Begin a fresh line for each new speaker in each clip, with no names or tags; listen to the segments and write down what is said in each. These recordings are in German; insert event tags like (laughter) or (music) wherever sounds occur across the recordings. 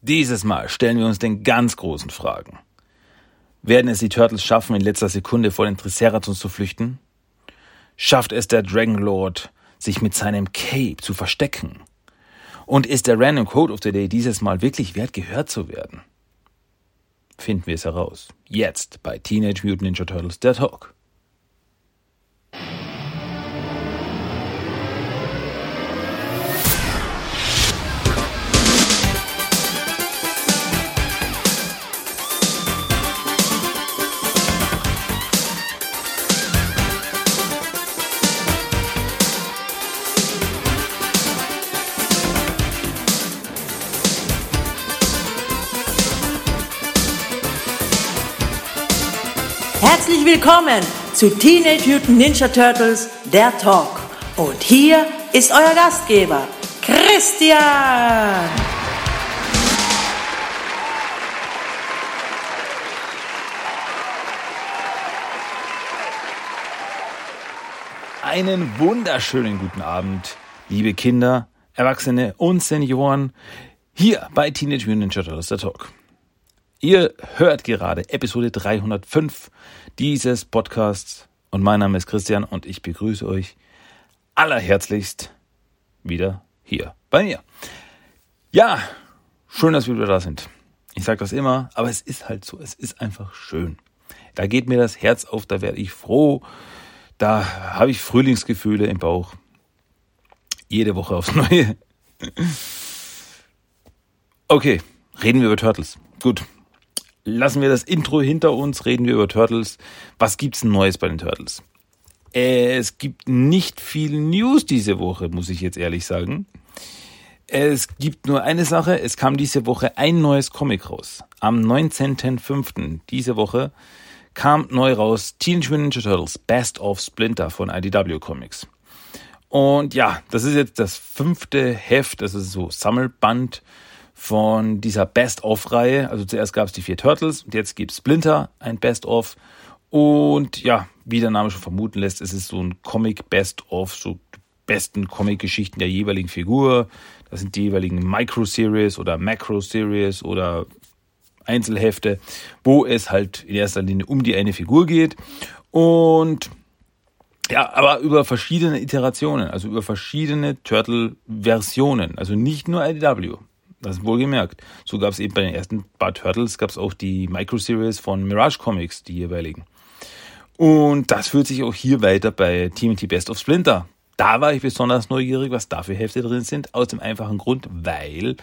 Dieses Mal stellen wir uns den ganz großen Fragen. Werden es die Turtles schaffen, in letzter Sekunde vor den Triceratons zu flüchten? Schafft es der Dragon Lord, sich mit seinem Cape zu verstecken? Und ist der Random Code of the Day dieses Mal wirklich wert, gehört zu werden? Finden wir es heraus. Jetzt bei Teenage Mutant Ninja Turtles, der Talk.
Herzlich willkommen zu Teenage Mutant Ninja Turtles, der Talk. Und hier ist euer Gastgeber, Christian.
Einen wunderschönen guten Abend, liebe Kinder, Erwachsene und Senioren, hier bei Teenage Mutant Ninja Turtles, der Talk. Ihr hört gerade Episode 305 dieses Podcasts und mein Name ist Christian und ich begrüße euch allerherzlichst wieder hier bei mir. Ja, schön, dass wir wieder da sind. Ich sage das immer, aber es ist halt so, es ist einfach schön. Da geht mir das Herz auf, da werde ich froh, da habe ich Frühlingsgefühle im Bauch. Jede Woche aufs (laughs) Neue. Okay, reden wir über Turtles. Gut, lassen wir das Intro hinter uns, reden wir über Turtles. Was gibt's Neues bei den Turtles? Es gibt nicht viel News diese Woche, muss ich jetzt ehrlich sagen. Es gibt nur eine Sache, es kam diese Woche ein neues Comic raus. Am 19.05. diese Woche kam neu raus Teenage Mutant Ninja Turtles Best of Splinter von IDW Comics. Und ja, das ist jetzt das fünfte Heft, das ist so Sammelband von dieser Best-of-Reihe. Also zuerst gab es die vier Turtles und jetzt gibt Splinter ein Best-of. Und ja, wie der Name schon vermuten lässt, es ist so ein Comic Best-of, so die besten Comic-Geschichten der jeweiligen Figur. Das sind die jeweiligen Micro-Series oder Macro-Series oder Einzelhefte, wo es halt in erster Linie um die eine Figur geht. Und ja, aber über verschiedene Iterationen, also über verschiedene Turtle-Versionen, also nicht nur IDW. Das ist wohlgemerkt. So gab es eben bei den ersten paar Turtles gab es auch die Micro-Series von Mirage Comics, die jeweiligen. Und das führt sich auch hier weiter bei TMT Best of Splinter. Da war ich besonders neugierig, was da für Hefte drin sind, aus dem einfachen Grund, weil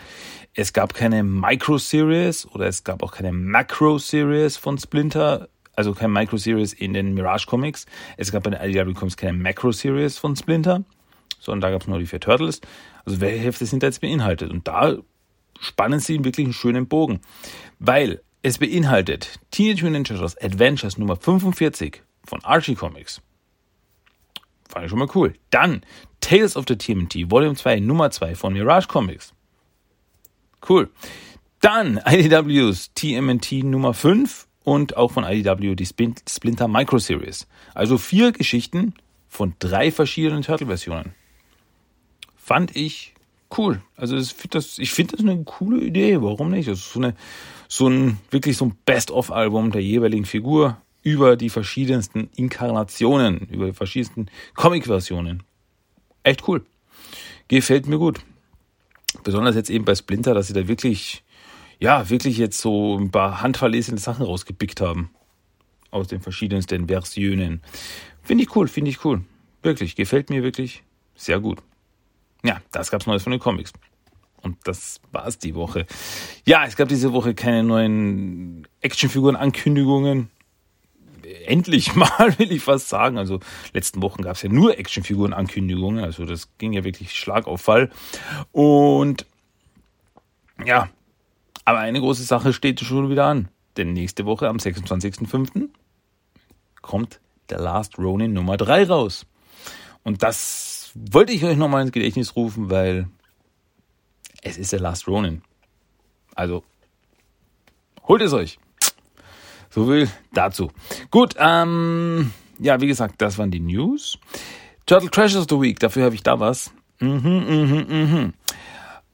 es gab keine Micro-Series oder es gab auch keine Macro-Series von Splinter, also keine Micro-Series in den Mirage Comics. Es gab bei den IDW Comics keine Macro-Series von Splinter, sondern da gab es nur die vier Turtles. Also welche Hefte sind da jetzt beinhaltet? Und da spannen sie wirklich einen schönen Bogen. Weil es beinhaltet Teenage Mutant Ninja Turtles Adventures Nummer 45 von Archie Comics. Fand ich schon mal cool. Dann Tales of the TMT Volume 2 Nummer 2 von Mirage Comics. Cool. Dann IDWs TMNT Nummer 5 und auch von IDW die Splinter Micro Series. Also vier Geschichten von drei verschiedenen Turtle-Versionen. Fand ich cool. Also das, das, ich finde das eine coole Idee. Warum nicht? Das ist so, eine, so ein wirklich so ein Best-of-Album der jeweiligen Figur über die verschiedensten Inkarnationen, über die verschiedensten Comic-Versionen. Echt cool. Gefällt mir gut. Besonders jetzt eben bei Splinter, dass sie da wirklich, ja, wirklich jetzt so ein paar handverlesene Sachen rausgepickt haben. Aus den verschiedensten Versionen. Finde ich cool, finde ich cool. Wirklich, gefällt mir wirklich sehr gut. Ja, das gab's Neues von den Comics. Und das war's die Woche. Ja, es gab diese Woche keine neuen Actionfiguren-Ankündigungen. Endlich (laughs) mal, will ich fast sagen. Also, letzten Wochen gab's ja nur Actionfiguren-Ankündigungen. Also, das ging ja wirklich Schlag auf Fall. Und ja, aber eine große Sache steht schon wieder an. Denn nächste Woche am 26.05. kommt The Last Ronin Nummer 3 raus. Und das wollte ich euch nochmal ins Gedächtnis rufen, weil es ist der Last Ronin. Also, holt es euch. So viel dazu. Gut, ähm, ja, wie gesagt, das waren die News. Turtle Crashes of the Week, dafür habe ich da was. Mhm, mhm, mhm.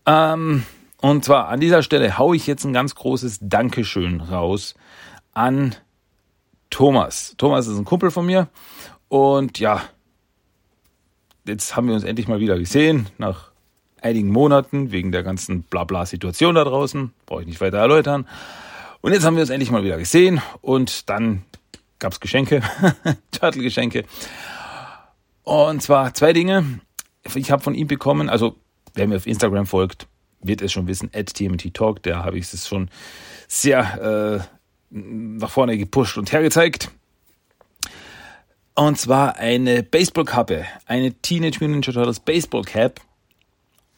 Ähm, Und zwar an dieser Stelle haue ich jetzt ein ganz großes Dankeschön raus an Thomas. Thomas ist ein Kumpel von mir und ja, jetzt haben wir uns endlich mal wieder gesehen nach einigen Monaten wegen der ganzen Blabla-Situation da draußen. Brauche ich nicht weiter erläutern. Und jetzt haben wir uns endlich mal wieder gesehen und dann gab es Geschenke, (laughs) Turtle-Geschenke. Und zwar zwei Dinge. Ich habe von ihm bekommen, also wer mir auf Instagram folgt, wird es schon wissen, at TMT Talk, da habe ich es schon sehr äh, nach vorne gepusht und hergezeigt. Und zwar eine Baseballkappe, eine Teenage Mutant Ninja Turtles Baseball Cap.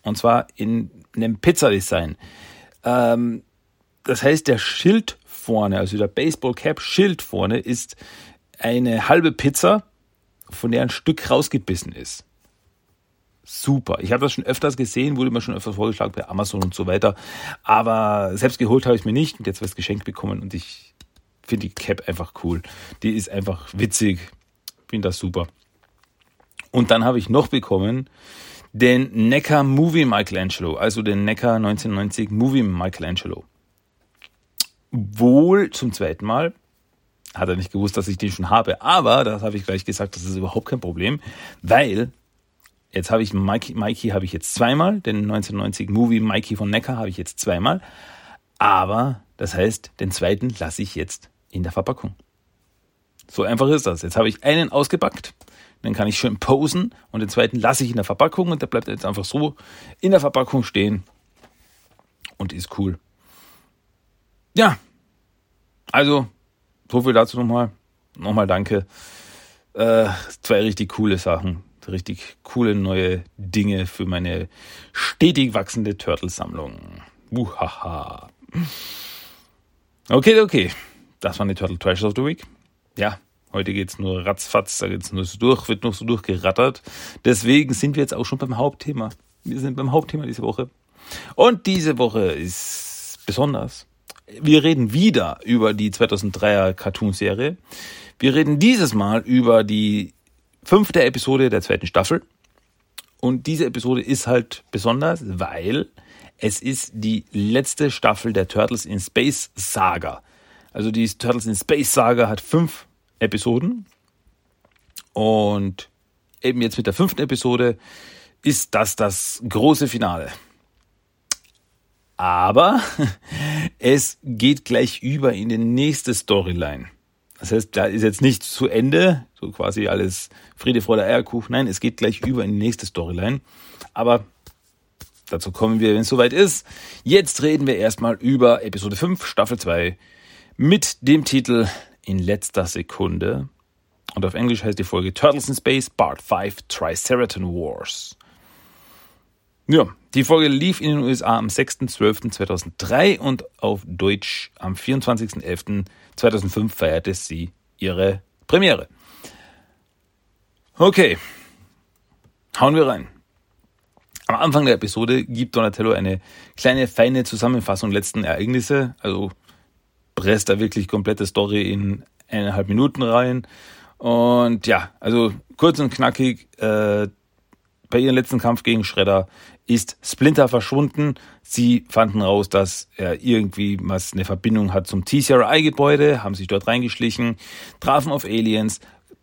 Und zwar in einem Pizza-Design. Ähm, das heißt, der Schild vorne, also der Baseball Cap Schild vorne, ist eine halbe Pizza, von der ein Stück rausgebissen ist. Super. Ich habe das schon öfters gesehen, wurde mir schon öfters vorgeschlagen bei Amazon und so weiter. Aber selbst geholt habe ich mir nicht und jetzt was geschenkt bekommen und ich finde die Cap einfach cool. Die ist einfach witzig. Finde das super. Und dann habe ich noch bekommen den Neckar Movie Michelangelo, also den Neckar 1990 Movie Michelangelo. Wohl zum zweiten Mal. Hat er nicht gewusst, dass ich den schon habe, aber das habe ich gleich gesagt, das ist überhaupt kein Problem, weil jetzt habe ich Mikey, Mikey habe ich jetzt zweimal, den 1990 Movie Mikey von Neckar habe ich jetzt zweimal, aber das heißt, den zweiten lasse ich jetzt in der Verpackung. So einfach ist das. Jetzt habe ich einen ausgepackt, dann kann ich schön posen und den zweiten lasse ich in der Verpackung und der bleibt jetzt einfach so in der Verpackung stehen und ist cool. Ja, also so viel dazu nochmal. Nochmal danke. Äh, zwei richtig coole Sachen. Richtig coole neue Dinge für meine stetig wachsende Turtle-Sammlung. Uhaha. Okay, okay. Das waren die Turtle Treasures of the Week. Ja, heute geht's nur ratzfatz, da geht's nur so durch, wird noch so durchgerattert. Deswegen sind wir jetzt auch schon beim Hauptthema. Wir sind beim Hauptthema diese Woche. Und diese Woche ist besonders wir reden wieder über die 2003er Cartoon-Serie. Wir reden dieses Mal über die fünfte Episode der zweiten Staffel. Und diese Episode ist halt besonders, weil es ist die letzte Staffel der Turtles in Space Saga. Also die Turtles in Space Saga hat fünf Episoden. Und eben jetzt mit der fünften Episode ist das das große Finale. Aber (laughs) es geht gleich über in die nächste Storyline. Das heißt, da ist jetzt nicht zu Ende, so quasi alles Friede, Freude, Eierkuchen. Nein, es geht gleich über in die nächste Storyline. Aber dazu kommen wir, wenn es soweit ist. Jetzt reden wir erstmal über Episode 5, Staffel 2 mit dem Titel In letzter Sekunde. Und auf Englisch heißt die Folge Turtles in Space, Part 5, Triceraton Wars. Ja, die Folge lief in den USA am 6.12.2003 und auf Deutsch am 24.11.2005 feierte sie ihre Premiere. Okay, hauen wir rein. Am Anfang der Episode gibt Donatello eine kleine, feine Zusammenfassung letzten Ereignisse, also presst da wirklich komplette Story in eineinhalb Minuten rein. Und ja, also kurz und knackig, äh, bei ihrem letzten Kampf gegen Shredder ist Splinter verschwunden. Sie fanden raus, dass er irgendwie was eine Verbindung hat zum TCRI-Gebäude, haben sich dort reingeschlichen, trafen auf Aliens,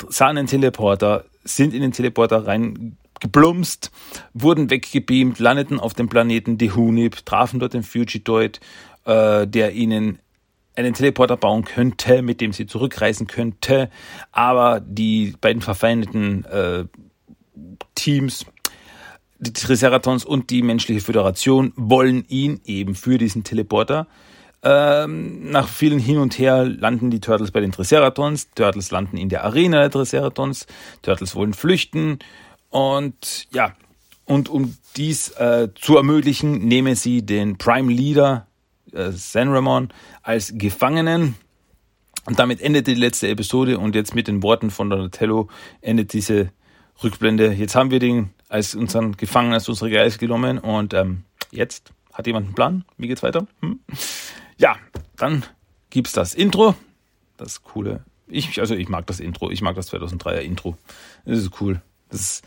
sahen einen Teleporter, sind in den Teleporter reingeplumpst, wurden weggebeamt, landeten auf dem Planeten Dehunib, trafen dort den Fugitoid, äh, der ihnen einen Teleporter bauen könnte, mit dem sie zurückreisen könnte, aber die beiden verfeindeten äh, Teams die Triceratons und die menschliche Föderation wollen ihn eben für diesen Teleporter. Ähm, nach vielen Hin und Her landen die Turtles bei den Triceratons. Turtles landen in der Arena der Triceratons. Turtles wollen flüchten. Und ja, und um dies äh, zu ermöglichen, nehmen sie den Prime Leader äh, Sanramon als Gefangenen. Und damit endet die letzte Episode und jetzt mit den Worten von Donatello endet diese Rückblende. Jetzt haben wir den als unseren Gefangenen, als unsere Geist genommen und ähm, jetzt hat jemand einen Plan? Wie geht's weiter? Hm? Ja, dann gibt's das Intro. Das coole. Ich, also ich mag das Intro. Ich mag das 2003er Intro. Das ist cool. Das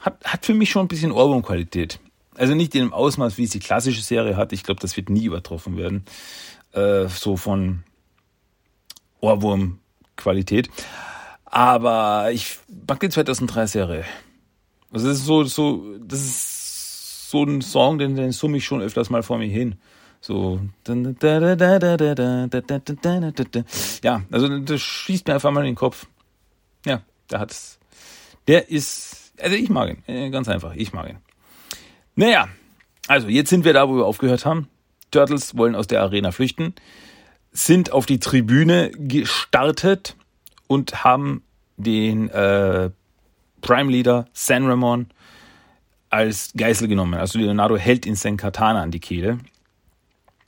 hat, hat für mich schon ein bisschen Ohrwurmqualität. Also nicht in dem Ausmaß, wie es die klassische Serie hat. Ich glaube, das wird nie übertroffen werden. Äh, so von Ohrwurm-Qualität. Aber ich mag die 2003 Serie. Also das ist so, so, das ist so ein Song, den, den summe ich schon öfters mal vor mir hin. So. Ja, also das schießt mir einfach mal in den Kopf. Ja, der hat's. Der ist, also ich mag ihn. Ganz einfach, ich mag ihn. Naja, also jetzt sind wir da, wo wir aufgehört haben. Turtles wollen aus der Arena flüchten, sind auf die Tribüne gestartet und haben den äh, Prime Leader San Ramon als Geißel genommen. Also Leonardo hält ihn sein Katana an die Kehle.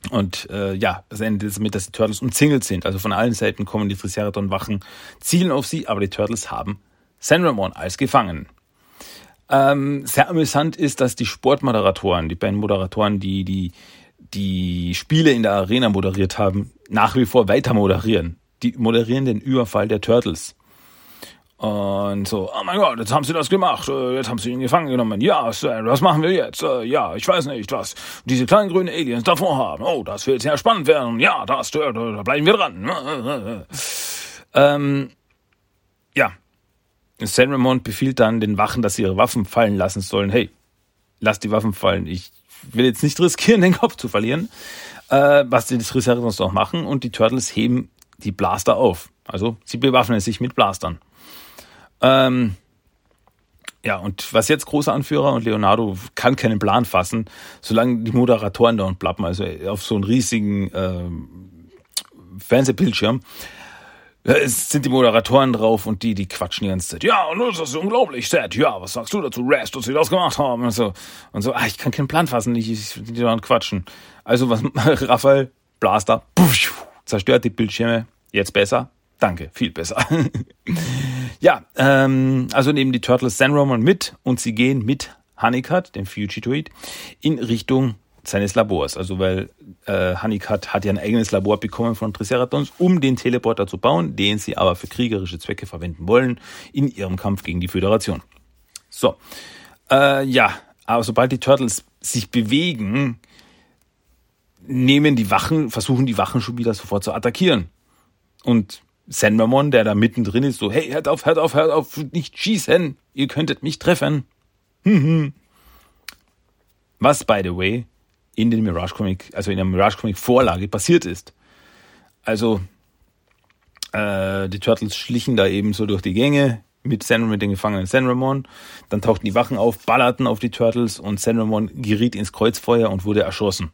Und äh, ja, das endet damit, dass die Turtles umzingelt sind. Also von allen Seiten kommen die Triceratops-Wachen, zielen auf sie, aber die Turtles haben San Ramon als Gefangenen. Ähm, sehr amüsant ist, dass die Sportmoderatoren, die beiden Moderatoren, die die die Spiele in der Arena moderiert haben, nach wie vor weiter moderieren. Die moderieren den Überfall der Turtles. Und so, oh mein Gott, jetzt haben sie das gemacht, äh, jetzt haben sie ihn gefangen genommen. Ja, Sir, was machen wir jetzt? Äh, ja, ich weiß nicht, was diese kleinen grünen Aliens davor haben. Oh, das wird sehr spannend werden. Ja, das, da, da bleiben wir dran. (laughs) ähm, ja, San Ramon befiehlt dann den Wachen, dass sie ihre Waffen fallen lassen sollen. Hey, lass die Waffen fallen. Ich will jetzt nicht riskieren, (laughs) den Kopf zu verlieren. Äh, was die Triceratops auch machen. Und die Turtles heben die Blaster auf. Also sie bewaffnen sich mit Blastern. Ähm, ja, und was jetzt großer Anführer und Leonardo kann keinen Plan fassen, solange die Moderatoren da und plappen, also auf so einen riesigen ähm, Fernsehbildschirm, es sind die Moderatoren drauf und die, die quatschen die ganze Zeit. Ja, und das ist unglaublich, Seth. Ja, was sagst du dazu, Rest, dass sie das gemacht haben? Und so, und so ah, ich kann keinen Plan fassen, ich, ich, die da quatschen. Also was, (laughs) Raphael, Blaster, puff, zerstört die Bildschirme, jetzt besser, Danke, viel besser. (laughs) ja, ähm, also nehmen die Turtles San Roman mit und sie gehen mit Honeycutt, dem Fugitoid, in Richtung seines Labors. Also weil äh, Honeycutt hat ja ein eigenes Labor bekommen von Triceratops, um den Teleporter zu bauen, den sie aber für kriegerische Zwecke verwenden wollen in ihrem Kampf gegen die Föderation. So, äh, ja, aber sobald die Turtles sich bewegen, nehmen die Wachen, versuchen die Wachen schon wieder sofort zu attackieren. Und Sandmamon, der da mittendrin ist, so, hey, hört auf, hört auf, hört auf, nicht schießen, ihr könntet mich treffen. Was, by the way, in den Mirage Comic, also in der Mirage Comic Vorlage passiert ist. Also, äh, die Turtles schlichen da eben so durch die Gänge mit San mit den Gefangenen Sanramon. Dann tauchten die Wachen auf, ballerten auf die Turtles und Sanramon geriet ins Kreuzfeuer und wurde erschossen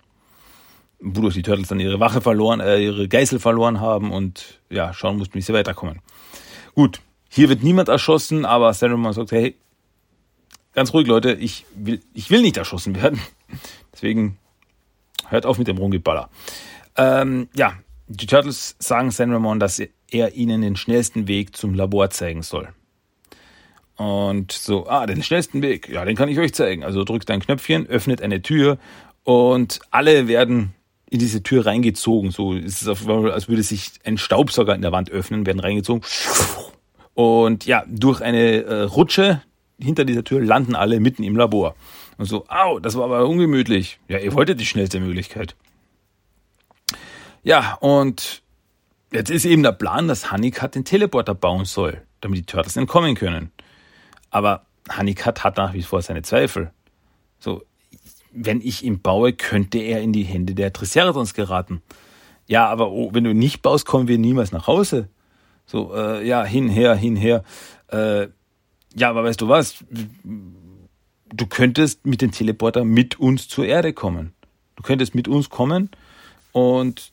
wodurch die Turtles dann ihre Wache verloren, äh, ihre Geißel verloren haben und ja, schauen mussten, wie sie weiterkommen. Gut, hier wird niemand erschossen, aber Saruman sagt, hey, ganz ruhig, Leute, ich will, ich will nicht erschossen werden. (laughs) Deswegen hört auf mit dem Rumgeballer. Ähm, ja, die Turtles sagen Sanramon, dass er ihnen den schnellsten Weg zum Labor zeigen soll. Und so, ah, den schnellsten Weg, ja, den kann ich euch zeigen. Also drückt ein Knöpfchen, öffnet eine Tür und alle werden in diese Tür reingezogen. So ist es, auf, als würde sich ein Staubsauger in der Wand öffnen, werden reingezogen. Und ja, durch eine äh, Rutsche hinter dieser Tür landen alle mitten im Labor. Und so, au, das war aber ungemütlich. Ja, ihr wolltet die schnellste Möglichkeit. Ja, und jetzt ist eben der Plan, dass Honeycutt den Teleporter bauen soll, damit die Turtles entkommen können. Aber Honeycutt hat nach wie vor seine Zweifel. So, wenn ich ihn baue, könnte er in die Hände der Triceratops geraten. Ja, aber oh, wenn du nicht baust, kommen wir niemals nach Hause. So, äh, ja, hinher, hinher. Äh, ja, aber weißt du was? Du könntest mit dem Teleporter mit uns zur Erde kommen. Du könntest mit uns kommen und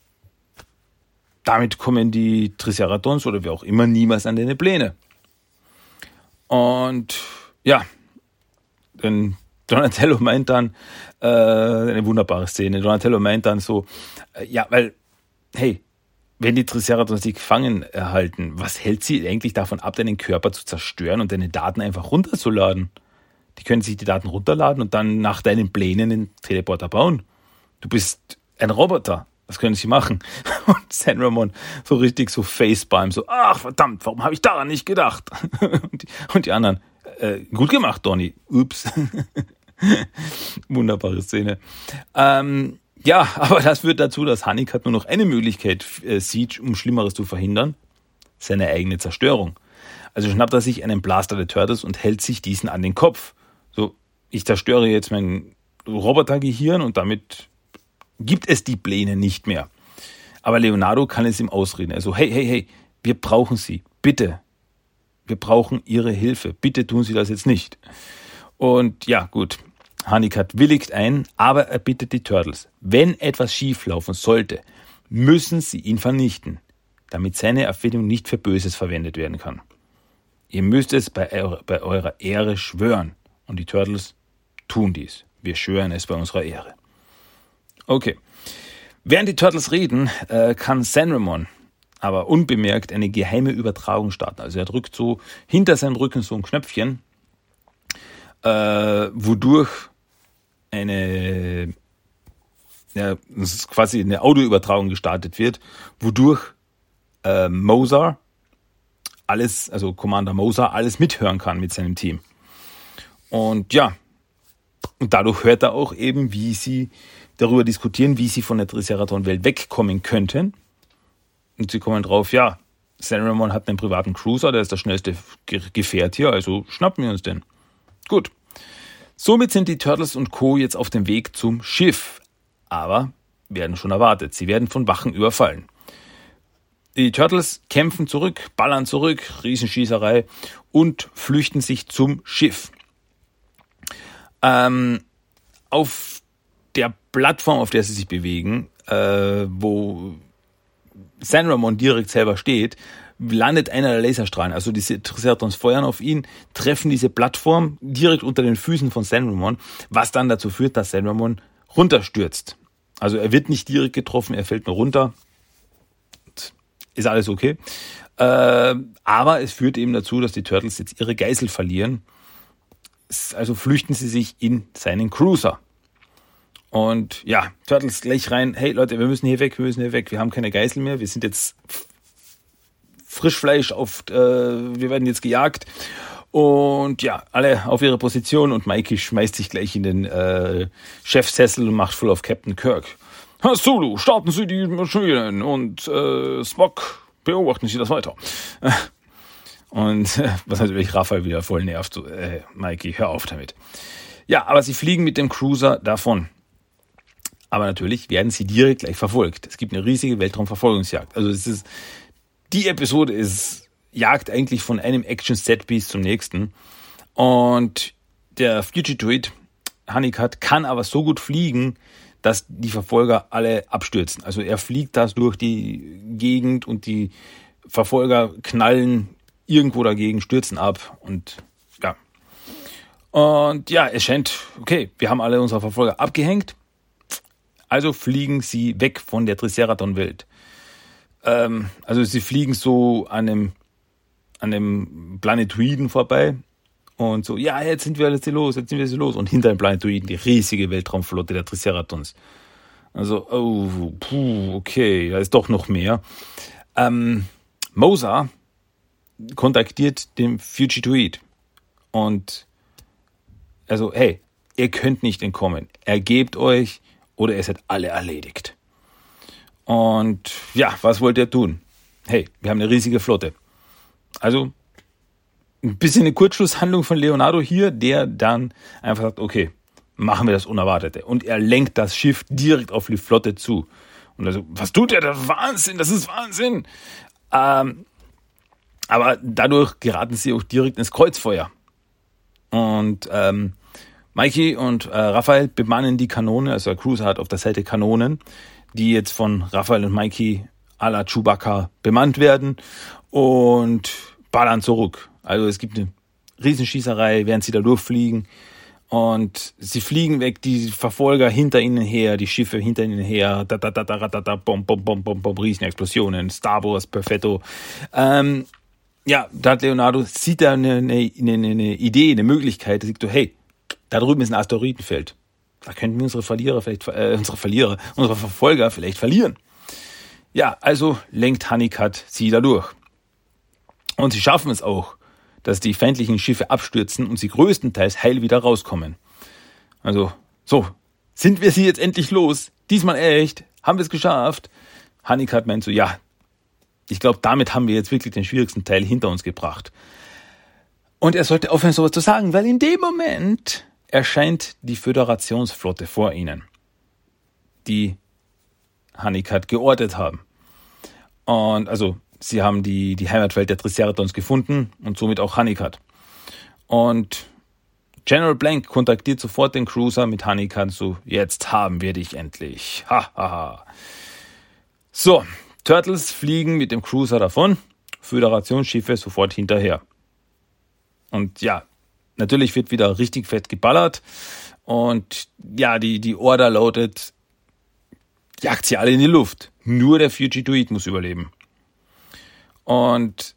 damit kommen die Triceratons oder wie auch immer niemals an deine Pläne. Und ja, dann Donatello meint dann, äh, eine wunderbare Szene, Donatello meint dann so, äh, ja, weil, hey, wenn die Triceratops sich gefangen erhalten, was hält sie eigentlich davon ab, deinen Körper zu zerstören und deine Daten einfach runterzuladen? Die können sich die Daten runterladen und dann nach deinen Plänen den Teleporter bauen. Du bist ein Roboter. Was können sie machen? (laughs) Und San Ramon so richtig so Facepalm, so, ach verdammt, warum habe ich daran nicht gedacht? (laughs) Und die, und die anderen, äh, gut gemacht, Donny. Ups. (laughs) Wunderbare Szene. Ähm, ja, aber das führt dazu, dass Honeycutt nur noch eine Möglichkeit äh, sieht, um Schlimmeres zu verhindern. Seine eigene Zerstörung. Also schnappt er sich einen Blaster der Turtles und hält sich diesen an den Kopf. Ich zerstöre jetzt mein Robotergehirn und damit gibt es die Pläne nicht mehr. Aber Leonardo kann es ihm ausreden. Also, hey, hey, hey, wir brauchen Sie. Bitte. Wir brauchen Ihre Hilfe. Bitte tun Sie das jetzt nicht. Und ja, gut. Honeycutt willigt ein, aber er bittet die Turtles. Wenn etwas schieflaufen sollte, müssen sie ihn vernichten, damit seine Erfindung nicht für Böses verwendet werden kann. Ihr müsst es bei eurer Ehre schwören. Und die Turtles tun dies. Wir schwören es bei unserer Ehre. Okay. Während die Turtles reden, äh, kann Sanramon aber unbemerkt eine geheime Übertragung starten. Also er drückt so hinter seinem Rücken so ein Knöpfchen, äh, wodurch eine, ja, das ist quasi eine Audioübertragung gestartet wird, wodurch äh, Mozart alles, also Commander Moser, alles mithören kann mit seinem Team. Und ja, und dadurch hört er auch eben, wie sie darüber diskutieren, wie sie von der Triceratops-Welt wegkommen könnten. Und sie kommen drauf, ja, Saruman hat einen privaten Cruiser, der ist das schnellste Gefährt hier, also schnappen wir uns den. Gut. Somit sind die Turtles und Co. jetzt auf dem Weg zum Schiff. Aber werden schon erwartet. Sie werden von Wachen überfallen. Die Turtles kämpfen zurück, ballern zurück, Riesenschießerei und flüchten sich zum Schiff. Ähm, auf der Plattform, auf der sie sich bewegen, äh, wo San Ramon direkt selber steht, landet einer der Laserstrahlen. Also diese Triceratops feuern auf ihn, treffen diese Plattform direkt unter den Füßen von San Ramon, was dann dazu führt, dass San Ramon runterstürzt. Also er wird nicht direkt getroffen, er fällt nur runter. Ist alles okay. Äh, aber es führt eben dazu, dass die Turtles jetzt ihre Geisel verlieren. Also flüchten sie sich in seinen Cruiser. Und ja, Turtles gleich rein, hey Leute, wir müssen hier weg, wir müssen hier weg, wir haben keine Geisel mehr, wir sind jetzt Frischfleisch auf, äh, wir werden jetzt gejagt. Und ja, alle auf ihre Position und Mikey schmeißt sich gleich in den äh, Chefsessel und macht voll auf Captain Kirk. Herr Sulu, starten Sie die Maschinen und äh, Spock, beobachten Sie das weiter. Und (laughs) was natürlich Raphael wieder voll nervt, so, äh, Mikey, hör auf damit. Ja, aber sie fliegen mit dem Cruiser davon. Aber natürlich werden sie direkt gleich verfolgt. Es gibt eine riesige Weltraumverfolgungsjagd. Also es ist die Episode ist, jagt eigentlich von einem Action-Set-Piece zum nächsten. Und der Fugitoid, Honeycutt, kann aber so gut fliegen, dass die Verfolger alle abstürzen. Also er fliegt das durch die Gegend und die Verfolger knallen irgendwo dagegen, stürzen ab und ja. Und ja, es scheint, okay, wir haben alle unsere Verfolger abgehängt. Also fliegen sie weg von der Triceratops-Welt. Ähm, also sie fliegen so an einem, an einem Planetoiden vorbei und so, ja, jetzt sind wir jetzt los, jetzt sind wir jetzt los. Und hinter dem Planetoiden die riesige Weltraumflotte der Triceratons. Also, oh, puh, okay, da ist doch noch mehr. Ähm, Mosa kontaktiert den Fugitoid und also, hey, ihr könnt nicht entkommen. Ergebt euch oder ihr seid alle erledigt. Und ja, was wollt ihr tun? Hey, wir haben eine riesige Flotte. Also ein bisschen eine Kurzschlusshandlung von Leonardo hier, der dann einfach sagt, okay, machen wir das Unerwartete. Und er lenkt das Schiff direkt auf die Flotte zu. Und also, was tut er? Das Wahnsinn, das ist Wahnsinn. Ähm, aber dadurch geraten sie auch direkt ins Kreuzfeuer. Und ähm, Mikey und äh, Raphael bemannen die Kanone, also der Cruiser hat auf der Seite Kanonen, die jetzt von Raphael und Mikey à la Chewbacca bemannt werden und ballern zurück. Also es gibt eine Riesenschießerei, während sie da durchfliegen. Und sie fliegen weg, die Verfolger hinter ihnen her, die Schiffe hinter ihnen her, da da da da da da, bom bom bom bom bom, Riesenexplosionen, Star Wars, Perfetto. Ähm, ja, da hat Leonardo sieht da eine, eine, eine Idee, eine Möglichkeit. Er sieht so, hey, da drüben ist ein Asteroidenfeld. Da könnten wir unsere Verlierer vielleicht, äh, unsere Verlierer, unsere Verfolger vielleicht verlieren. Ja, also lenkt Honeycutt sie da durch. Und sie schaffen es auch, dass die feindlichen Schiffe abstürzen und sie größtenteils heil wieder rauskommen. Also, so, sind wir sie jetzt endlich los? Diesmal echt? Haben wir es geschafft? Honeycutt meint so, ja, ich glaube, damit haben wir jetzt wirklich den schwierigsten Teil hinter uns gebracht. Und er sollte aufhören, sowas zu sagen, weil in dem Moment erscheint die Föderationsflotte vor ihnen, die Honeycutt geortet haben. Und also, sie haben die, die Heimatwelt der Triceratons gefunden und somit auch Honeycutt. Und General Blank kontaktiert sofort den Cruiser mit Honeycutt so, jetzt haben wir dich endlich. Ha, ha, ha. So, Turtles fliegen mit dem Cruiser davon, Föderationsschiffe sofort hinterher. Und ja, natürlich wird wieder richtig fett geballert. Und ja, die, die Order lautet, jagt sie alle in die Luft. Nur der Fugitoid muss überleben. Und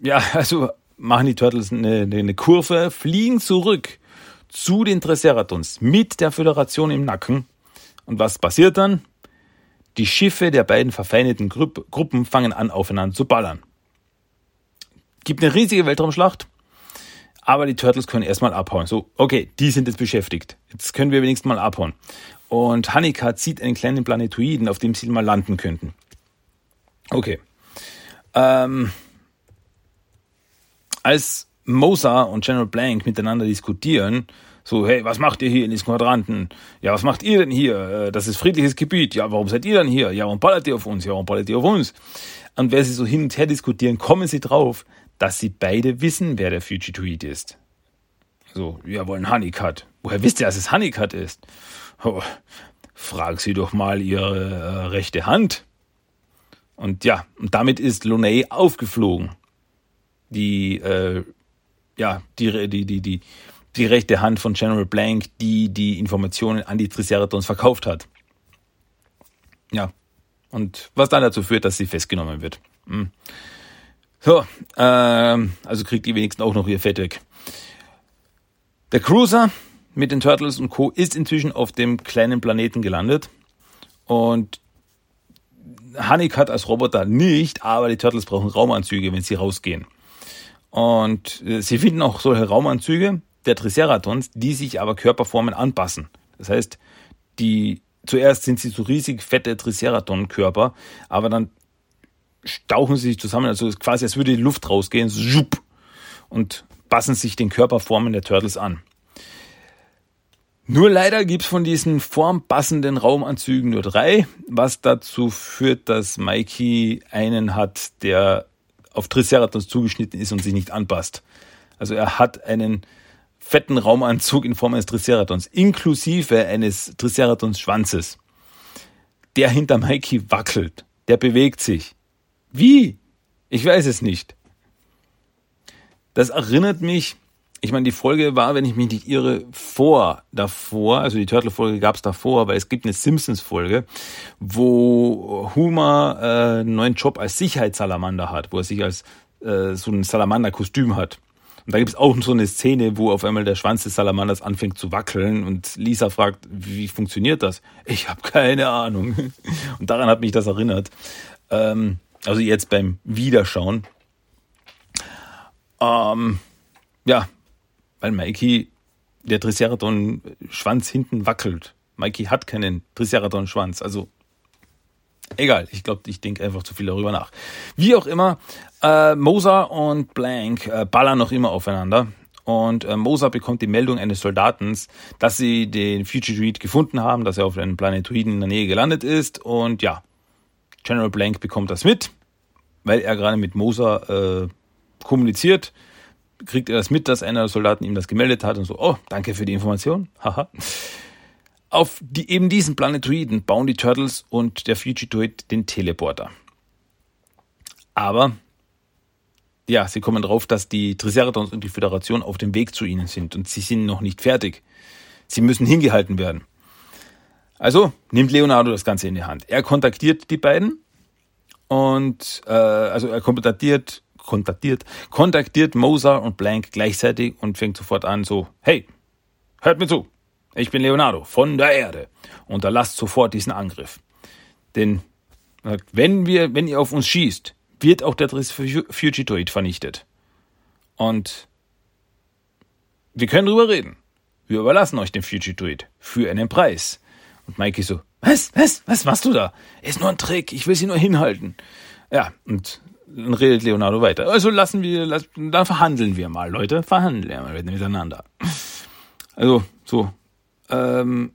ja, (laughs) also machen die Turtles eine, eine Kurve, fliegen zurück zu den Triceratons mit der Föderation im Nacken. Und was passiert dann? Die Schiffe der beiden verfeindeten Gru Gruppen fangen an, aufeinander zu ballern. Gibt eine riesige Weltraumschlacht, aber die Turtles können erstmal abhauen. So, okay, die sind jetzt beschäftigt. Jetzt können wir wenigstens mal abhauen. Und Hanika zieht einen kleinen Planetoiden, auf dem sie mal landen könnten. Okay. Ähm, als Mosa und General Blank miteinander diskutieren, so, hey, was macht ihr hier in diesem Quadranten? Ja, was macht ihr denn hier? Äh, das ist friedliches Gebiet. Ja, warum seid ihr denn hier? Ja, warum ballert ihr auf uns? Ja, warum ballert ihr auf uns? Und wer sie so hin und her diskutieren, kommen sie drauf, dass sie beide wissen, wer der Fugitoid ist. So, wir wollen Honeycutt. Woher wisst ihr, dass es Honeycutt ist? Oh, frag sie doch mal ihre äh, rechte Hand. Und ja, und damit ist Lunay aufgeflogen. Die, äh, ja, die, die, die, die, die rechte Hand von General Blank, die die Informationen an die Triceratons verkauft hat. Ja, und was dann dazu führt, dass sie festgenommen wird. Hm. So, ähm, also kriegt die wenigsten auch noch ihr Fett weg. Der Cruiser mit den Turtles und Co. ist inzwischen auf dem kleinen Planeten gelandet. Und Honeycutt als Roboter nicht, aber die Turtles brauchen Raumanzüge, wenn sie rausgehen. Und äh, sie finden auch solche Raumanzüge der Triceratons, die sich aber Körperformen anpassen. Das heißt, die zuerst sind sie so riesig fette Triceraton-Körper, aber dann stauchen sie sich zusammen, also quasi als würde die Luft rausgehen, und passen sich den Körperformen der Turtles an. Nur leider gibt's von diesen formpassenden Raumanzügen nur drei, was dazu führt, dass Mikey einen hat, der auf Triceratons zugeschnitten ist und sich nicht anpasst. Also er hat einen fetten Raumanzug in Form eines Triceratons, inklusive eines Triceratons Schwanzes. Der hinter Mikey wackelt, der bewegt sich. Wie? Ich weiß es nicht. Das erinnert mich ich meine, die Folge war, wenn ich mich nicht irre, vor davor, also die Turtle-Folge gab es davor, aber es gibt eine Simpsons-Folge, wo Homer äh, einen neuen Job als Sicherheitssalamander hat, wo er sich als äh, so ein Salamander-Kostüm hat. Und da gibt es auch so eine Szene, wo auf einmal der Schwanz des Salamanders anfängt zu wackeln und Lisa fragt, wie funktioniert das? Ich habe keine Ahnung. (laughs) Und daran hat mich das erinnert. Ähm, also jetzt beim Wiederschauen. Ähm, ja, weil Mikey der Triceratops-Schwanz hinten wackelt. Mikey hat keinen Triceratops-Schwanz, also egal. Ich glaube, ich denke einfach zu viel darüber nach. Wie auch immer, äh, Moser und Blank äh, ballern noch immer aufeinander. Und äh, Moser bekommt die Meldung eines Soldaten, dass sie den Fugitoid gefunden haben, dass er auf einem Planetoiden in der Nähe gelandet ist. Und ja, General Blank bekommt das mit, weil er gerade mit Moser äh, kommuniziert kriegt er das mit, dass einer der Soldaten ihm das gemeldet hat und so, oh, danke für die Information. Haha. Auf die, eben diesen Planetoiden bauen die Turtles und der Fugitoid den Teleporter. Aber ja, sie kommen drauf, dass die Triceratons und die Föderation auf dem Weg zu ihnen sind und sie sind noch nicht fertig. Sie müssen hingehalten werden. Also nimmt Leonardo das Ganze in die Hand. Er kontaktiert die beiden und äh, also er kontaktiert kontaktiert, kontaktiert Moser und Blank gleichzeitig und fängt sofort an so, hey, hört mir zu, ich bin Leonardo von der Erde. Unterlasst sofort diesen Angriff. Denn wenn wir, wenn ihr auf uns schießt, wird auch der Fugitoid vernichtet. Und wir können drüber reden. wir überlassen euch den Fugitoid für einen Preis. Und Mikey so, was, was, was machst du da? Ist nur ein Trick, ich will sie nur hinhalten. Ja, und dann redet Leonardo weiter. Also lassen wir, lass, dann verhandeln wir mal, Leute, verhandeln wir mal miteinander. Also, so, ähm,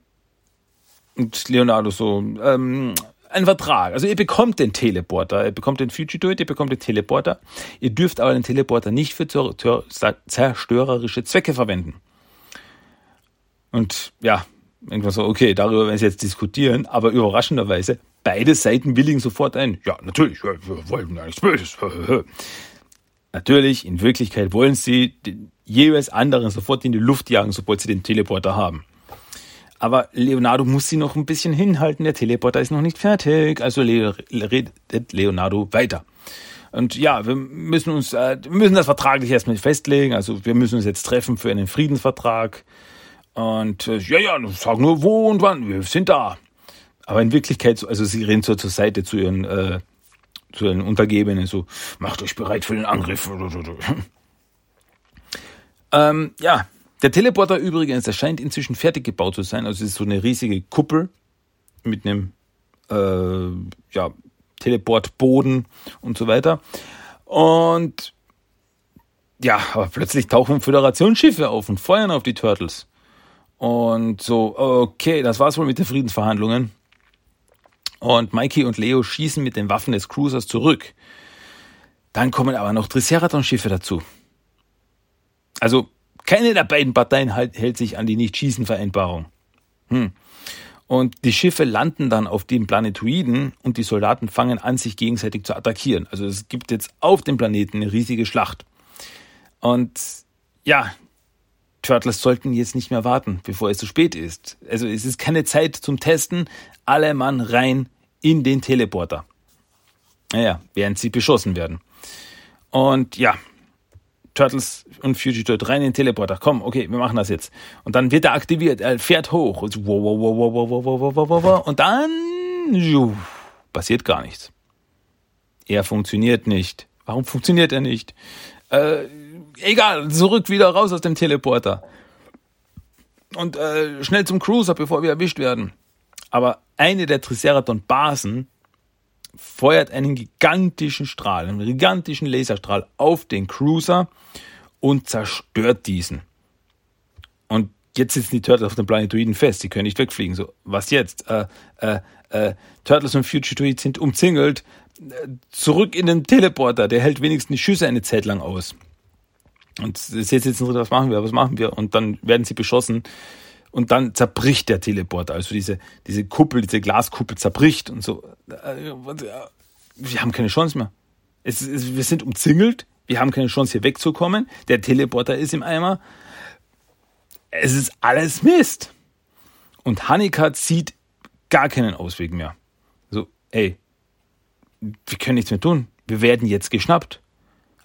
und Leonardo so, ähm, ein Vertrag. Also ihr bekommt den Teleporter, ihr bekommt den Fugitoid, ihr bekommt den Teleporter. Ihr dürft aber den Teleporter nicht für zerstörerische Zwecke verwenden. Und ja, irgendwas so, okay, darüber werden sie jetzt diskutieren, aber überraschenderweise, beide Seiten willigen sofort ein. Ja, natürlich, wir wollen ja nichts Böses. (laughs) natürlich, in Wirklichkeit wollen sie den jeweils anderen sofort in die Luft jagen, sobald sie den Teleporter haben. Aber Leonardo muss sie noch ein bisschen hinhalten. Der Teleporter ist noch nicht fertig. Also redet Leonardo weiter. Und ja, wir müssen uns, äh, müssen das vertraglich erstmal festlegen. Also wir müssen uns jetzt treffen für einen Friedensvertrag. Und äh, ja, ja, sag nur wo und wann. Wir sind da. Aber in Wirklichkeit, also sie reden so zur Seite zu ihren, äh, zu ihren Untergebenen, so, macht euch bereit für den Angriff. (laughs) ähm, ja, der Teleporter übrigens, der scheint inzwischen fertig gebaut zu sein. Also es ist so eine riesige Kuppel mit einem äh, ja, Teleportboden und so weiter. Und ja, aber plötzlich tauchen Föderationsschiffe auf und feuern auf die Turtles. Und so, okay, das war's wohl mit den Friedensverhandlungen. Und Mikey und Leo schießen mit den Waffen des Cruisers zurück. Dann kommen aber noch Triceratops-Schiffe dazu. Also keine der beiden Parteien halt, hält sich an die Nicht-Schießen-Vereinbarung. Hm. Und die Schiffe landen dann auf dem Planetoiden und die Soldaten fangen an, sich gegenseitig zu attackieren. Also es gibt jetzt auf dem Planeten eine riesige Schlacht. Und ja, Turtles sollten jetzt nicht mehr warten, bevor es zu spät ist. Also es ist keine Zeit zum Testen. Alle Mann rein in den Teleporter. Naja, während sie beschossen werden. Und ja, Turtles und Fugitive rein in den Teleporter. Komm, okay, wir machen das jetzt. Und dann wird er aktiviert, er fährt hoch. Und, und dann juh, passiert gar nichts. Er funktioniert nicht. Warum funktioniert er nicht? Äh, egal, zurück wieder raus aus dem Teleporter. Und äh, schnell zum Cruiser, bevor wir erwischt werden. Aber eine der Triceraton-Basen feuert einen gigantischen Strahl, einen gigantischen Laserstrahl auf den Cruiser und zerstört diesen. Und jetzt sitzen die Turtles auf dem Planetoiden fest, sie können nicht wegfliegen. So, was jetzt? Äh, äh, äh, Turtles und Fugitoid sind umzingelt. Äh, zurück in den Teleporter, der hält wenigstens die Schüsse eine Zeit lang aus. Und ist jetzt, jetzt was machen wir, was machen wir? Und dann werden sie beschossen und dann zerbricht der Teleporter. Also diese, diese Kuppel, diese Glaskuppel zerbricht und so. Wir haben keine Chance mehr. Es, es, wir sind umzingelt, wir haben keine Chance hier wegzukommen. Der Teleporter ist im Eimer. Es ist alles Mist. Und Hanika sieht gar keinen Ausweg mehr. So, ey, wir können nichts mehr tun. Wir werden jetzt geschnappt.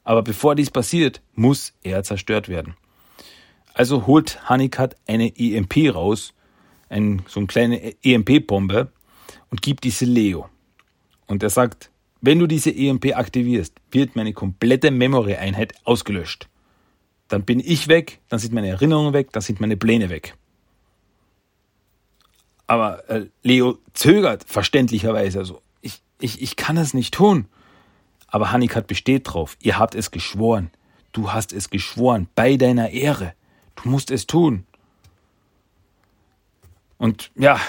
Aber bevor dies passiert, muss er zerstört werden. Also holt Honeycutt eine EMP raus, ein, so eine kleine EMP-Bombe und gibt diese Leo. Und er sagt, wenn du diese EMP aktivierst, wird meine komplette Memory-Einheit ausgelöscht. Dann bin ich weg, dann sind meine Erinnerungen weg, dann sind meine Pläne weg. Aber äh, Leo zögert verständlicherweise. Also, ich, ich, ich kann das nicht tun. Aber Hanikat besteht drauf. Ihr habt es geschworen. Du hast es geschworen. Bei deiner Ehre. Du musst es tun. Und ja,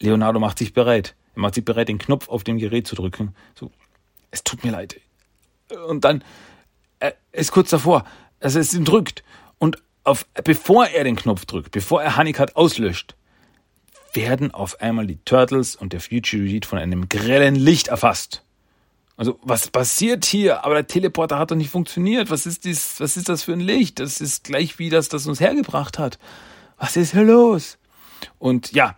Leonardo macht sich bereit. Er macht sich bereit, den Knopf auf dem Gerät zu drücken. So, es tut mir leid. Und dann, er ist kurz davor, also es ihn drückt. Und auf, bevor er den Knopf drückt, bevor er Honeycut auslöscht, werden auf einmal die Turtles und der Future von einem grellen Licht erfasst. Also, was passiert hier? Aber der Teleporter hat doch nicht funktioniert. Was ist dies, was ist das für ein Licht? Das ist gleich wie das, das uns hergebracht hat. Was ist hier los? Und ja,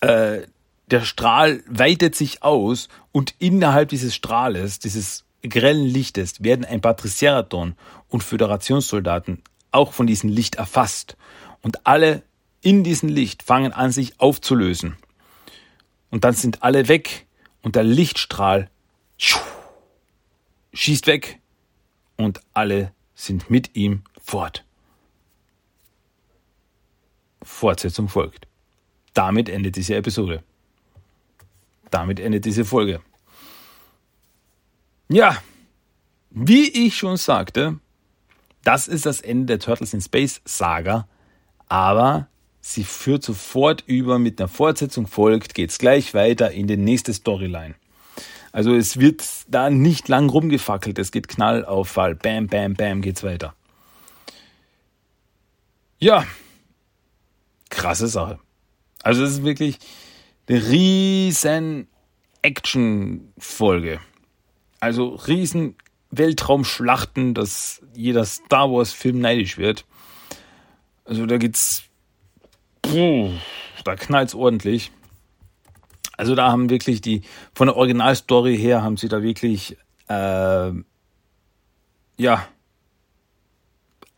äh, der Strahl weitet sich aus und innerhalb dieses Strahles, dieses grellen Lichtes, werden ein paar Triceraton und Föderationssoldaten auch von diesem Licht erfasst. Und alle in diesem Licht fangen an, sich aufzulösen. Und dann sind alle weg und der Lichtstrahl schießt weg und alle sind mit ihm fort. Fortsetzung folgt. Damit endet diese Episode. Damit endet diese Folge. Ja, wie ich schon sagte, das ist das Ende der Turtles in Space Saga, aber sie führt sofort über mit einer Fortsetzung folgt, geht's gleich weiter in die nächste Storyline. Also es wird da nicht lang rumgefackelt, es geht Knall auf Fall, bam, bam, bam, geht's weiter. Ja, krasse Sache. Also es ist wirklich eine riesen Action-Folge. Also riesen Weltraumschlachten, dass jeder Star Wars-Film neidisch wird. Also da geht's, puh, da knallt's ordentlich. Also da haben wirklich die, von der Originalstory her haben sie da wirklich, äh, ja,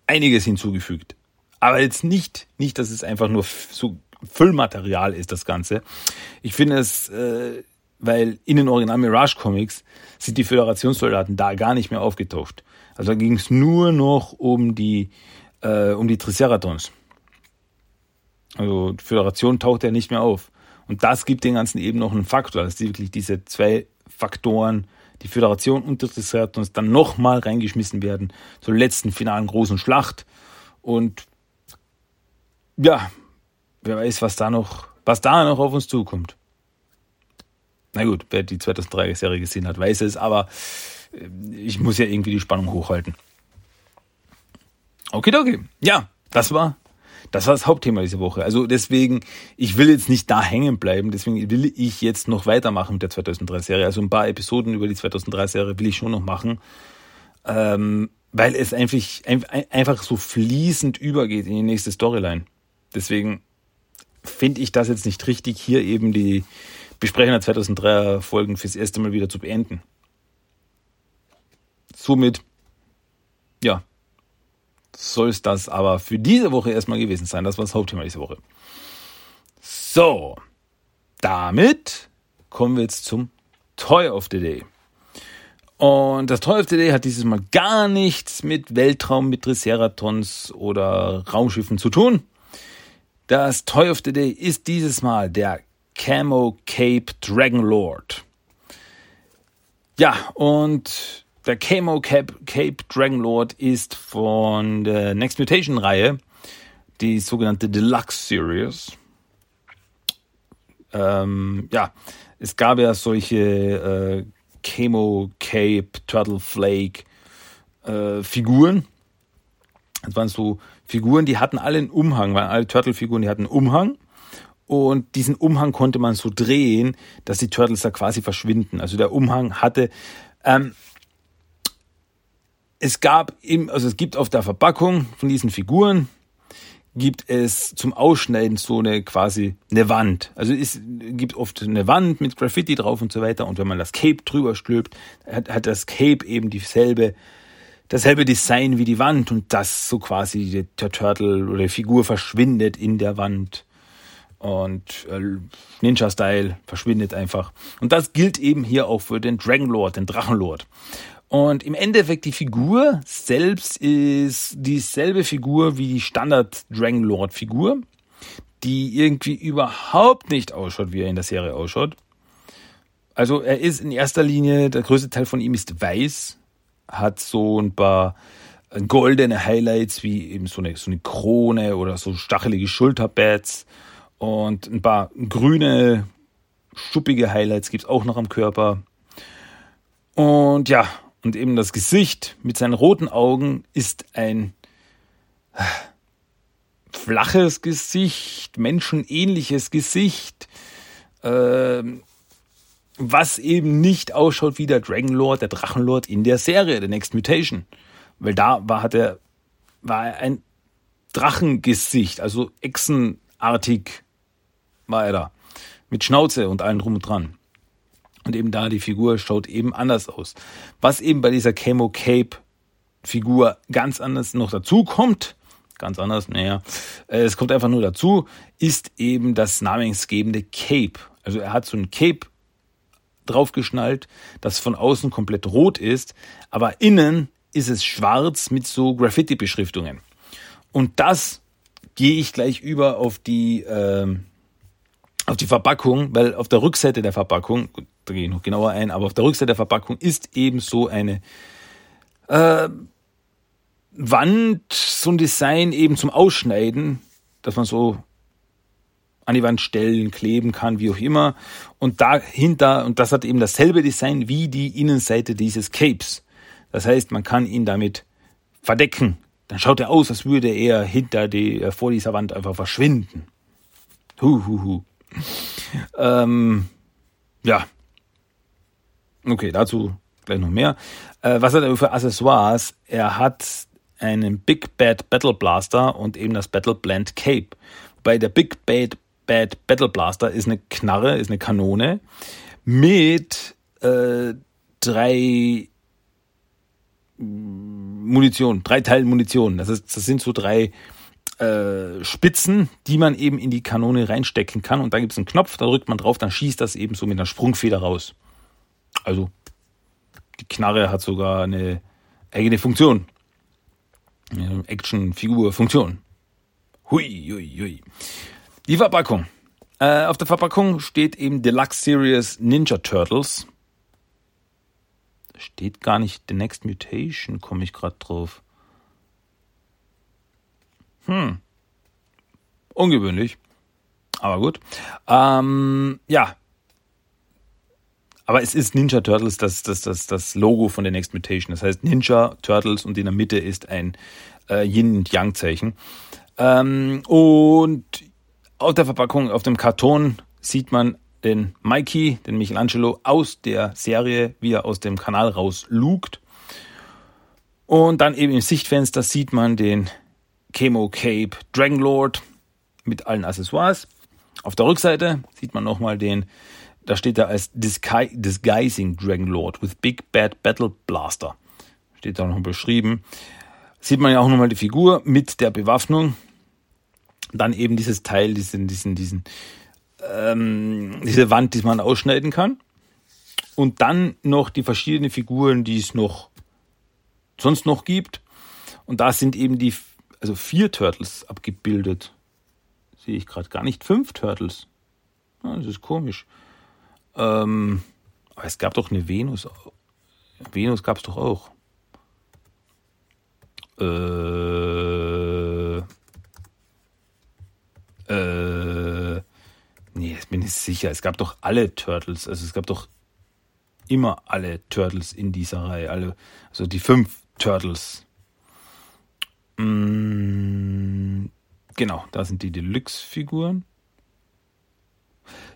einiges hinzugefügt. Aber jetzt nicht, nicht, dass es einfach nur so Füllmaterial ist, das Ganze. Ich finde es, äh, weil in den Original Mirage Comics sind die Föderationssoldaten da gar nicht mehr aufgetaucht. Also da ging es nur noch um die, äh, um die Triceratons. Also die Föderation taucht ja nicht mehr auf. Und das gibt den Ganzen eben noch einen Faktor, dass die wirklich diese zwei Faktoren, die Föderation und die Triceratons, dann nochmal reingeschmissen werden zur letzten finalen großen Schlacht. Und ja, wer weiß, was da noch, was da noch auf uns zukommt. Na gut, wer die 2003-Serie gesehen hat, weiß es, aber äh, ich muss ja irgendwie die Spannung hochhalten. Okay, okay. Ja, das war das war das Hauptthema diese Woche. Also deswegen, ich will jetzt nicht da hängen bleiben, deswegen will ich jetzt noch weitermachen mit der 2003-Serie. Also ein paar Episoden über die 2003-Serie will ich schon noch machen, ähm, weil es einfach, einfach so fließend übergeht in die nächste Storyline. Deswegen finde ich das jetzt nicht richtig, hier eben die Besprechung der 2003er Folgen fürs erste Mal wieder zu beenden. Somit, ja, soll es das aber für diese Woche erstmal gewesen sein. Das war das Hauptthema diese Woche. So, damit kommen wir jetzt zum Toy of the Day. Und das Toy of the Day hat dieses Mal gar nichts mit Weltraum, mit Triceratons oder Raumschiffen zu tun. Das Toy of the Day ist dieses Mal der Camo Cape Dragon Lord. Ja, und der Camo Cape, Cape Dragon Lord ist von der Next Mutation Reihe, die sogenannte Deluxe Series. Ähm, ja, es gab ja solche äh, Camo Cape, Turtle Flake äh, Figuren. Das waren so Figuren, die hatten alle einen Umhang, waren alle Turtle-Figuren, die hatten einen Umhang. Und diesen Umhang konnte man so drehen, dass die Turtles da quasi verschwinden. Also der Umhang hatte, ähm, es gab im, also es gibt auf der Verpackung von diesen Figuren gibt es zum Ausschneiden so eine quasi eine Wand. Also es gibt oft eine Wand mit Graffiti drauf und so weiter. Und wenn man das Cape drüber stülpt, hat, hat das Cape eben dieselbe, dasselbe Design wie die Wand und das so quasi der Turtle oder die Figur verschwindet in der Wand. Und äh, Ninja-Style verschwindet einfach. Und das gilt eben hier auch für den Dragon Lord, den Drachenlord. Und im Endeffekt die Figur selbst ist dieselbe Figur wie die Standard Dragon Lord Figur, die irgendwie überhaupt nicht ausschaut, wie er in der Serie ausschaut. Also er ist in erster Linie, der größte Teil von ihm ist weiß, hat so ein paar goldene Highlights wie eben so eine, so eine Krone oder so stachelige Schulterpads und ein paar grüne, schuppige Highlights gibt's auch noch am Körper. Und ja, und eben das Gesicht mit seinen roten Augen ist ein äh, flaches Gesicht, menschenähnliches Gesicht, äh, was eben nicht ausschaut wie der Dragonlord, der Drachenlord in der Serie, der Next Mutation. Weil da war, hat er, war er ein Drachengesicht, also echsenartig war er da. Mit Schnauze und allem drum und dran. Und eben da die Figur schaut eben anders aus. Was eben bei dieser Camo Cape Figur ganz anders noch dazu kommt, ganz anders, naja, äh, es kommt einfach nur dazu, ist eben das namensgebende Cape. Also er hat so ein Cape draufgeschnallt, das von außen komplett rot ist, aber innen ist es schwarz mit so Graffiti-Beschriftungen. Und das gehe ich gleich über auf die, ähm, auf die Verpackung, weil auf der Rückseite der Verpackung, da gehe ich noch genauer ein, aber auf der Rückseite der Verpackung ist eben so eine äh, Wand, so ein Design eben zum Ausschneiden, dass man so an die Wand stellen, kleben kann, wie auch immer. Und dahinter, und das hat eben dasselbe Design wie die Innenseite dieses Capes. Das heißt, man kann ihn damit verdecken. Dann schaut er aus, als würde er hinter die, äh, vor dieser Wand einfach verschwinden. Hu, hu, hu. Ähm, ja. Okay, dazu gleich noch mehr. Äh, was hat er für Accessoires? Er hat einen Big Bad Battle Blaster und eben das Battle Blend Cape. Wobei der Big Bad Bad Battle Blaster ist eine Knarre, ist eine Kanone mit äh, drei Munition, drei Teilen Munition. Das, ist, das sind so drei äh, Spitzen, die man eben in die Kanone reinstecken kann. Und da gibt es einen Knopf, da drückt man drauf, dann schießt das eben so mit einer Sprungfeder raus. Also die Knarre hat sogar eine eigene Funktion. Action-Figur-Funktion. Hui, hui, hui. Die Verpackung. Äh, auf der Verpackung steht eben Deluxe Series Ninja Turtles. Da steht gar nicht The Next Mutation, komme ich gerade drauf. Hm. Ungewöhnlich. Aber gut. Ähm, ja. Aber es ist Ninja Turtles, das, das, das, das Logo von The Next Mutation. Das heißt Ninja Turtles und in der Mitte ist ein äh, Yin- und Yang-Zeichen. Ähm, und auf der Verpackung, auf dem Karton sieht man den Mikey, den Michelangelo aus der Serie, wie er aus dem Kanal raus lugt. Und dann eben im Sichtfenster sieht man den Chemo Cape Dragon Lord mit allen Accessoires. Auf der Rückseite sieht man nochmal den, da steht er als Disgu Disguising Dragon Lord with Big Bad Battle Blaster. Steht da noch beschrieben. Sieht man ja auch nochmal die Figur mit der Bewaffnung dann eben dieses Teil, diesen, diesen, diesen, ähm, diese Wand, die man ausschneiden kann. Und dann noch die verschiedenen Figuren, die es noch sonst noch gibt. Und da sind eben die, also vier Turtles abgebildet. Sehe ich gerade gar nicht fünf Turtles. Ja, das ist komisch. Ähm, es gab doch eine Venus. Venus gab es doch auch. Äh, äh, nee, jetzt bin ich sicher. Es gab doch alle Turtles. Also es gab doch immer alle Turtles in dieser Reihe. Alle, also die fünf Turtles. Mm, genau, da sind die Deluxe-Figuren.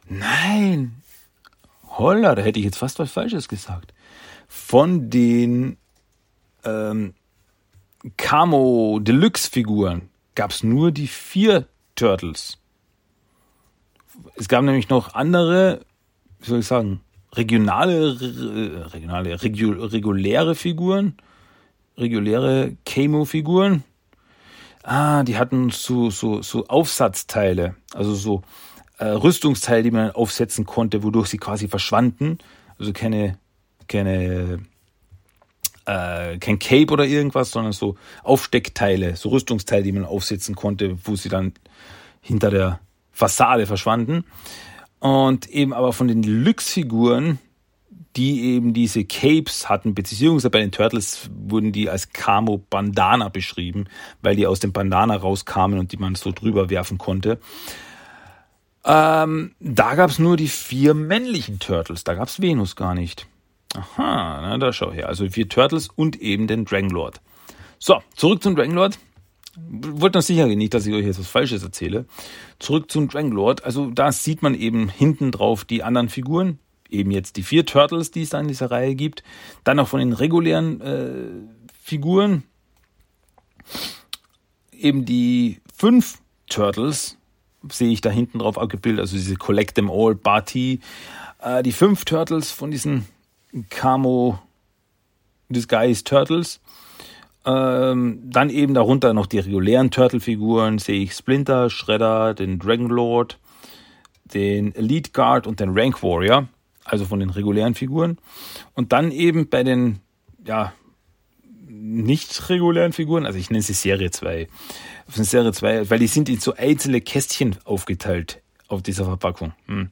Nein! Holla, da hätte ich jetzt fast was Falsches gesagt. Von den ähm, Camo Deluxe-Figuren gab es nur die vier Turtles. Es gab nämlich noch andere, wie soll ich sagen, regionale, regionale, reguläre Figuren, reguläre Camo-Figuren. Ah, die hatten so, so, so Aufsatzteile, also so äh, Rüstungsteile, die man aufsetzen konnte, wodurch sie quasi verschwanden. Also keine, keine, äh, kein Cape oder irgendwas, sondern so Aufsteckteile, so Rüstungsteile, die man aufsetzen konnte, wo sie dann hinter der Fassade verschwanden. Und eben aber von den Deluxe-Figuren, die eben diese Capes hatten, beziehungsweise bei den Turtles wurden die als Camo Bandana beschrieben, weil die aus dem Bandana rauskamen und die man so drüber werfen konnte. Ähm, da gab es nur die vier männlichen Turtles, da gab es Venus gar nicht. Aha, na, da schau her. Also vier Turtles und eben den Dragon Lord. So, zurück zum Dragon Lord wollte noch sicher nicht, dass ich euch jetzt was Falsches erzähle. Zurück zum Dranglord. Also da sieht man eben hinten drauf die anderen Figuren. Eben jetzt die vier Turtles, die es da in dieser Reihe gibt. Dann noch von den regulären äh, Figuren. Eben die fünf Turtles sehe ich da hinten drauf abgebildet. Also diese Collect Them All Party. Äh, die fünf Turtles von diesen Camo Disguise Turtles. Ähm, dann eben darunter noch die regulären Turtle-Figuren, sehe ich Splinter, Shredder, den Dragon Lord, den Elite Guard und den Rank Warrior, also von den regulären Figuren. Und dann eben bei den, ja, nicht regulären Figuren, also ich nenne sie Serie 2. Auf eine Serie 2, weil die sind in so einzelne Kästchen aufgeteilt auf dieser Verpackung. Hm.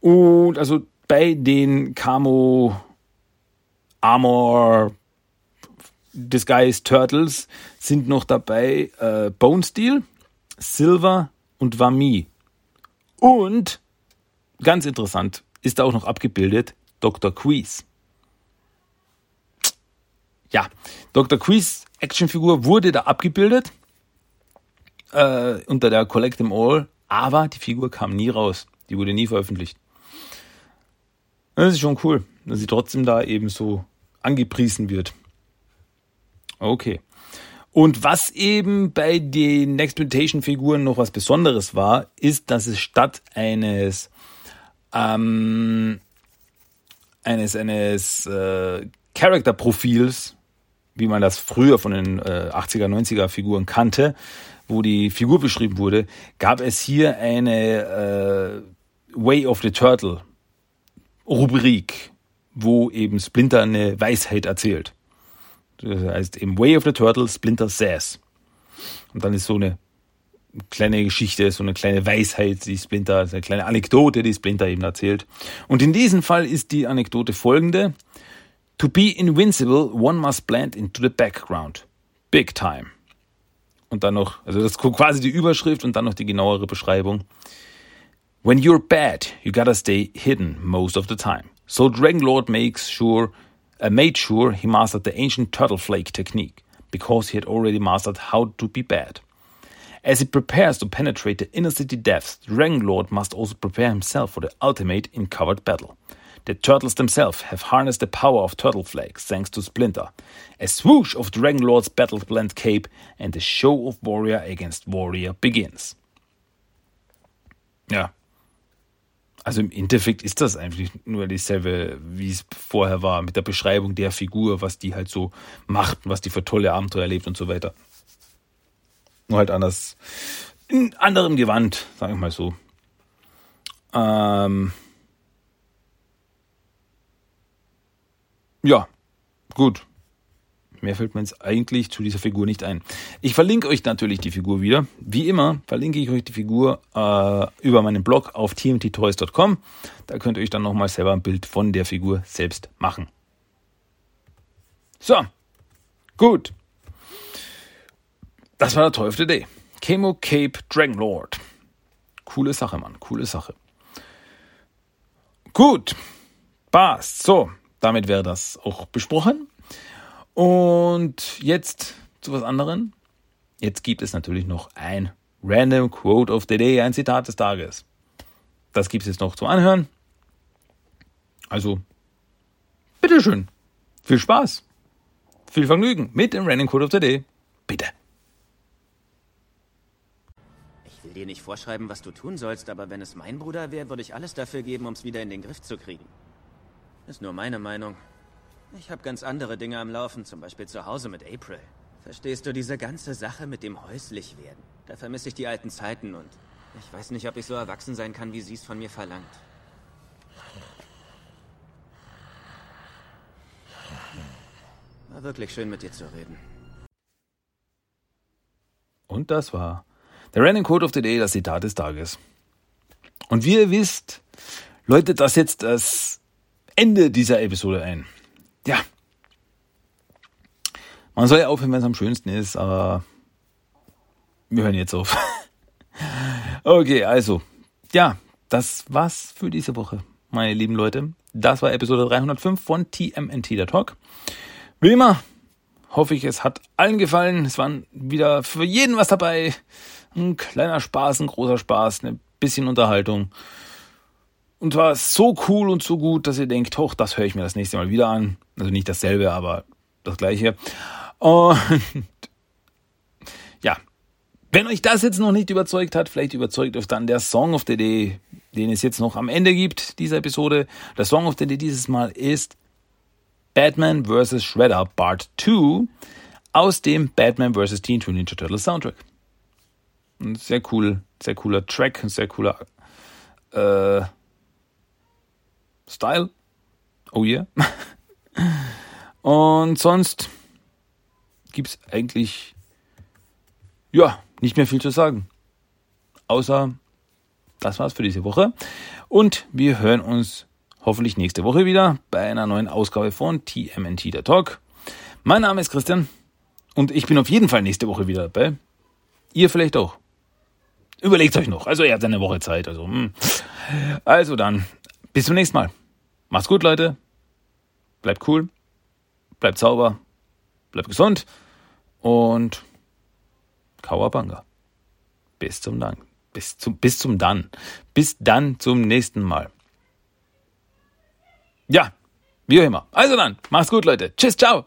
Und also bei den Camo Armor Disguise Turtles sind noch dabei äh, Bone Steel, Silver und Vami. Und ganz interessant ist da auch noch abgebildet Dr. Queeze. Ja, Dr. Queeze Actionfigur wurde da abgebildet äh, unter der Collect them All, aber die Figur kam nie raus. Die wurde nie veröffentlicht. Das ist schon cool, dass sie trotzdem da eben so angepriesen wird. Okay. Und was eben bei den Nexploitation-Figuren noch was Besonderes war, ist, dass es statt eines ähm, eines eines äh, Charakterprofils, wie man das früher von den äh, 80er, 90er Figuren kannte, wo die Figur beschrieben wurde, gab es hier eine äh, Way of the Turtle Rubrik, wo eben Splinter eine Weisheit erzählt. Das heißt im Way of the Turtle Splinter says. Und dann ist so eine kleine Geschichte, so eine kleine Weisheit, die Splinter, eine kleine Anekdote, die Splinter eben erzählt. Und in diesem Fall ist die Anekdote folgende. To be invincible, one must blend into the background. Big time. Und dann noch, also das ist quasi die Überschrift und dann noch die genauere Beschreibung. When you're bad, you gotta stay hidden most of the time. So Dragonlord makes sure, uh, made sure he mastered the ancient turtle flake technique, because he had already mastered how to be bad. As he prepares to penetrate the inner city depths, Dragonlord must also prepare himself for the ultimate in covered battle. The turtles themselves have harnessed the power of turtle flakes thanks to Splinter. A swoosh of Dragonlord's battle blend cape and the show of warrior against warrior begins. Ja. Also im Endeffekt ist das eigentlich nur dieselbe, wie es vorher war, mit der Beschreibung der Figur, was die halt so macht, was die für tolle Abenteuer erlebt und so weiter. Nur halt anders, in anderem Gewand, sage ich mal so. Ähm ja, gut. Mehr fällt mir jetzt eigentlich zu dieser Figur nicht ein. Ich verlinke euch natürlich die Figur wieder. Wie immer verlinke ich euch die Figur äh, über meinen Blog auf tmttoys.com. Da könnt ihr euch dann nochmal selber ein Bild von der Figur selbst machen. So, gut. Das war der 12. Day. Chemo Cape Dragon Lord. Coole Sache, Mann. Coole Sache. Gut. Passt. So, damit wäre das auch besprochen. Und jetzt zu was anderem. Jetzt gibt es natürlich noch ein Random Quote of the Day, ein Zitat des Tages. Das gibt es jetzt noch zum Anhören. Also, bitteschön. Viel Spaß. Viel Vergnügen mit dem Random Quote of the Day. Bitte.
dir nicht vorschreiben, was du tun sollst, aber wenn es mein Bruder wäre, würde ich alles dafür geben, um es wieder in den Griff zu kriegen. Ist nur meine Meinung. Ich habe ganz andere Dinge am Laufen, zum Beispiel zu Hause mit April. Verstehst du diese ganze Sache mit dem häuslich werden? Da vermisse ich die alten Zeiten und ich weiß nicht, ob ich so erwachsen sein kann, wie sie es von mir verlangt. War wirklich schön mit dir zu reden.
Und das war der Random Code of the Day, das Zitat des Tages. Und wie ihr wisst, läutet das jetzt das Ende dieser Episode ein. Ja. Man soll ja aufhören, wenn es am schönsten ist, aber wir hören jetzt auf. (laughs) okay, also. Ja, das war's für diese Woche, meine lieben Leute. Das war Episode 305 von TMNT der Talk. Wie immer hoffe ich, es hat allen gefallen. Es waren wieder für jeden was dabei. Ein kleiner Spaß, ein großer Spaß, ein bisschen Unterhaltung. Und war so cool und so gut, dass ihr denkt, hoch, das höre ich mir das nächste Mal wieder an. Also nicht dasselbe, aber das gleiche. Und (laughs) ja, wenn euch das jetzt noch nicht überzeugt hat, vielleicht überzeugt euch dann der Song of the Day, den es jetzt noch am Ende gibt, dieser Episode. Der Song of the Day dieses Mal ist Batman vs. Shredder Part 2 aus dem Batman vs. Teen Ninja Turtles Soundtrack. Ein sehr cool, sehr cooler Track, ein sehr cooler äh, Style. Oh yeah. (laughs) Und sonst, gibt's eigentlich, ja, nicht mehr viel zu sagen. Außer, das war's für diese Woche. Und wir hören uns hoffentlich nächste Woche wieder bei einer neuen Ausgabe von TMNT der Talk. Mein Name ist Christian und ich bin auf jeden Fall nächste Woche wieder dabei. Ihr vielleicht auch. Überlegt euch noch. Also ihr habt eine Woche Zeit. Also, hm. also dann, bis zum nächsten Mal. Macht's gut, Leute. Bleibt cool. Bleibt sauber. Bleibt gesund. Und Kawabanga. Bis zum Dann. Bis zum, bis zum Dann. Bis dann zum nächsten Mal. Ja, wie auch immer. Also dann, macht's gut, Leute. Tschüss, ciao.